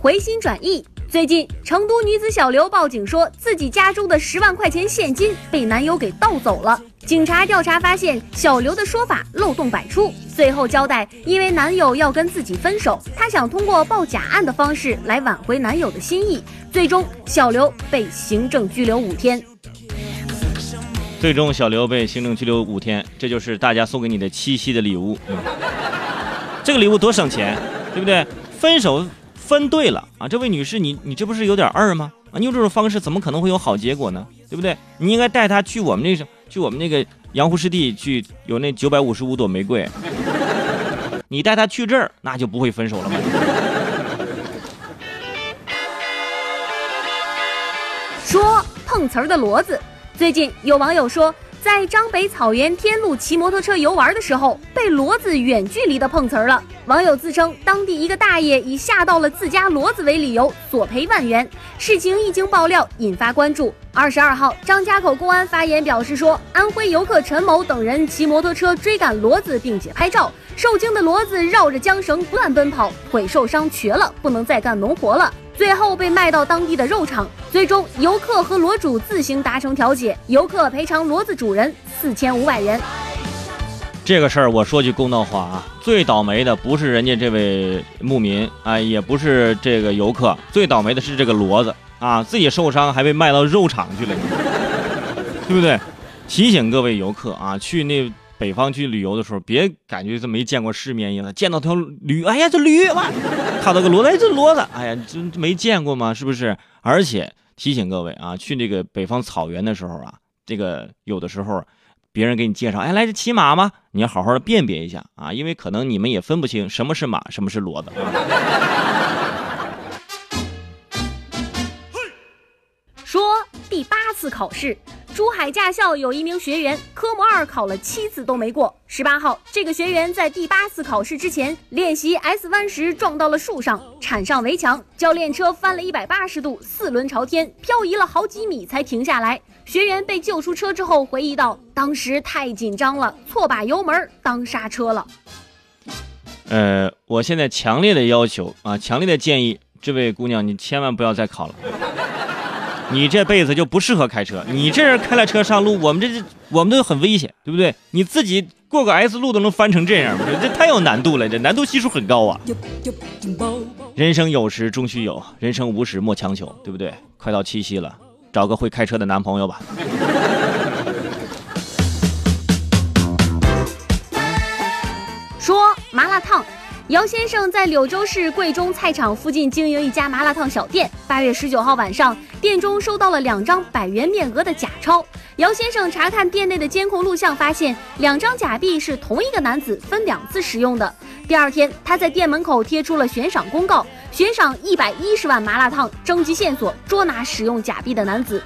回心转意。最近，成都女子小刘报警说自己家中的十万块钱现金被男友给盗走了。警察调查发现，小刘的说法漏洞百出。最后交代，因为男友要跟自己分手，她想通过报假案的方式来挽回男友的心意。最终，小刘被行政拘留五天。最终，小刘被行政拘留五天，这就是大家送给你的七夕的礼物。这个礼物多省钱，对不对？分手。分对了啊，这位女士，你你这不是有点二吗？啊，你用这种方式怎么可能会有好结果呢？对不对？你应该带她去我们那什，去我们那个洋湖湿地去，有那九百五十五朵玫瑰。你带她去这儿，那就不会分手了吗？说碰瓷儿的骡子，最近有网友说。在张北草原天路骑摩托车游玩的时候，被骡子远距离的碰瓷儿了。网友自称，当地一个大爷以吓到了自家骡子为理由索赔万元。事情一经爆料，引发关注。二十二号，张家口公安发言表示说，安徽游客陈某等人骑摩托车追赶骡子，并且拍照，受惊的骡子绕着缰绳不断奔跑，腿受伤瘸了，不能再干农活了。最后被卖到当地的肉场，最终游客和骡主自行达成调解，游客赔偿骡子主人四千五百元。这个事儿我说句公道话啊，最倒霉的不是人家这位牧民啊，也不是这个游客，最倒霉的是这个骡子啊，自己受伤还被卖到肉场去了，对不对？提醒各位游客啊，去那。北方去旅游的时候，别感觉这没见过世面一样，见到条驴，哎呀，这驴哇，看到个骡子，哎，这骡子，哎呀，这没见过吗？是不是？而且提醒各位啊，去那个北方草原的时候啊，这个有的时候，别人给你介绍，哎，来这骑马吗？你要好好的辨别一下啊，因为可能你们也分不清什么是马，什么是骡子。说第八次考试。珠海驾校有一名学员，科目二考了七次都没过。十八号，这个学员在第八次考试之前练习 S 弯时撞到了树上，铲上围墙，教练车翻了一百八十度，四轮朝天，漂移了好几米才停下来。学员被救出车之后回忆道：“当时太紧张了，错把油门当刹车了。”呃，我现在强烈的要求啊，强烈的建议，这位姑娘，你千万不要再考了。你这辈子就不适合开车。你这人开了车上路，我们这我们都很危险，对不对？你自己过个 S 路都能翻成这样，这太有难度了，这难度系数很高啊。人生有时终须有，人生无时莫强求，对不对？快到七夕了，找个会开车的男朋友吧。说麻辣烫。姚先生在柳州市贵中菜场附近经营一家麻辣烫小店。八月十九号晚上，店中收到了两张百元面额的假钞。姚先生查看店内的监控录像，发现两张假币是同一个男子分两次使用的。第二天，他在店门口贴出了悬赏公告，悬赏一百一十万麻辣烫，征集线索，捉拿使用假币的男子。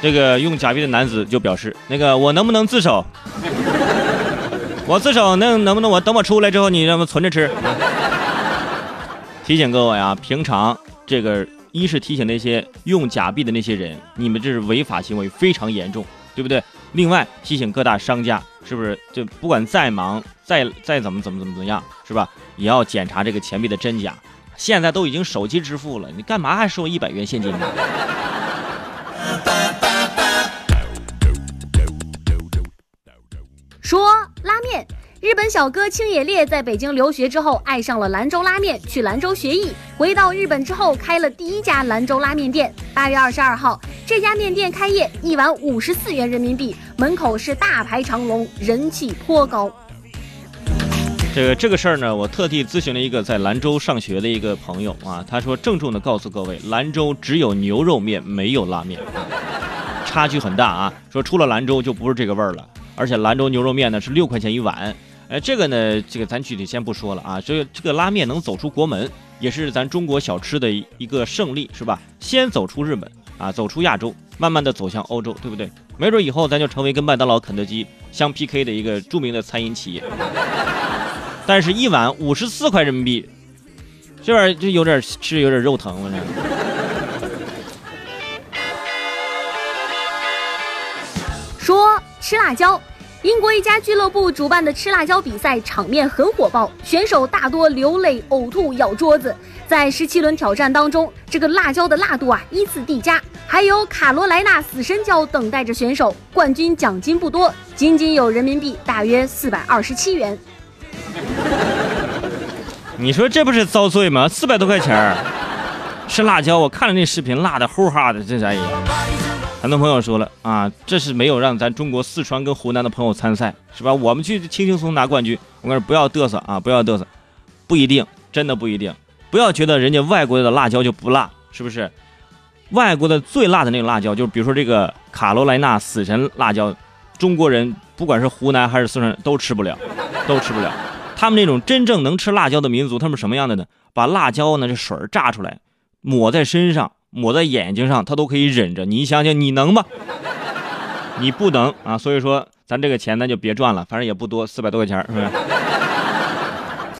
这个用假币的男子就表示：“那个，我能不能自首？”我自首能能不能我等我出来之后你让我存着吃？提醒各位啊，平常这个一是提醒那些用假币的那些人，你们这是违法行为，非常严重，对不对？另外提醒各大商家，是不是就不管再忙再再怎么怎么怎么怎么样，是吧？也要检查这个钱币的真假。现在都已经手机支付了，你干嘛还收一百元现金呢？说拉面，日本小哥青野烈在北京留学之后爱上了兰州拉面，去兰州学艺。回到日本之后，开了第一家兰州拉面店。八月二十二号，这家面店开业，一碗五十四元人民币，门口是大排长龙，人气颇高。这个这个事儿呢，我特地咨询了一个在兰州上学的一个朋友啊，他说郑重的告诉各位，兰州只有牛肉面，没有拉面，差距很大啊。说出了兰州就不是这个味儿了。而且兰州牛肉面呢是六块钱一碗，哎，这个呢，这个咱具体先不说了啊。这个这个拉面能走出国门，也是咱中国小吃的一个胜利，是吧？先走出日本啊，走出亚洲，慢慢的走向欧洲，对不对？没准以后咱就成为跟麦当劳、肯德基相 PK 的一个著名的餐饮企业。但是，一碗五十四块人民币，这玩意儿就有点吃有点肉疼了吃辣椒。英国一家俱乐部主办的吃辣椒比赛场面很火爆，选手大多流泪、呕吐、咬桌子。在十七轮挑战当中，这个辣椒的辣度啊依次递加，还有卡罗莱纳死神椒等待着选手。冠军奖金不多，仅仅有人民币大约四百二十七元。你说这不是遭罪吗？四百多块钱儿吃辣椒，我看了那视频，辣的齁哈的，这啥意思？很多朋友说了啊，这是没有让咱中国四川跟湖南的朋友参赛，是吧？我们去轻轻松松拿冠军。我跟你说，不要嘚瑟啊，不要嘚瑟，不一定，真的不一定。不要觉得人家外国的辣椒就不辣，是不是？外国的最辣的那个辣椒，就比如说这个卡罗莱纳死神辣椒，中国人不管是湖南还是四川都吃不了，都吃不了。他们那种真正能吃辣椒的民族，他们什么样的呢？把辣椒呢这水榨出来，抹在身上。抹在眼睛上，他都可以忍着。你想想，你能吗？你不能啊！所以说，咱这个钱咱就别赚了，反正也不多，四百多块钱，是不是？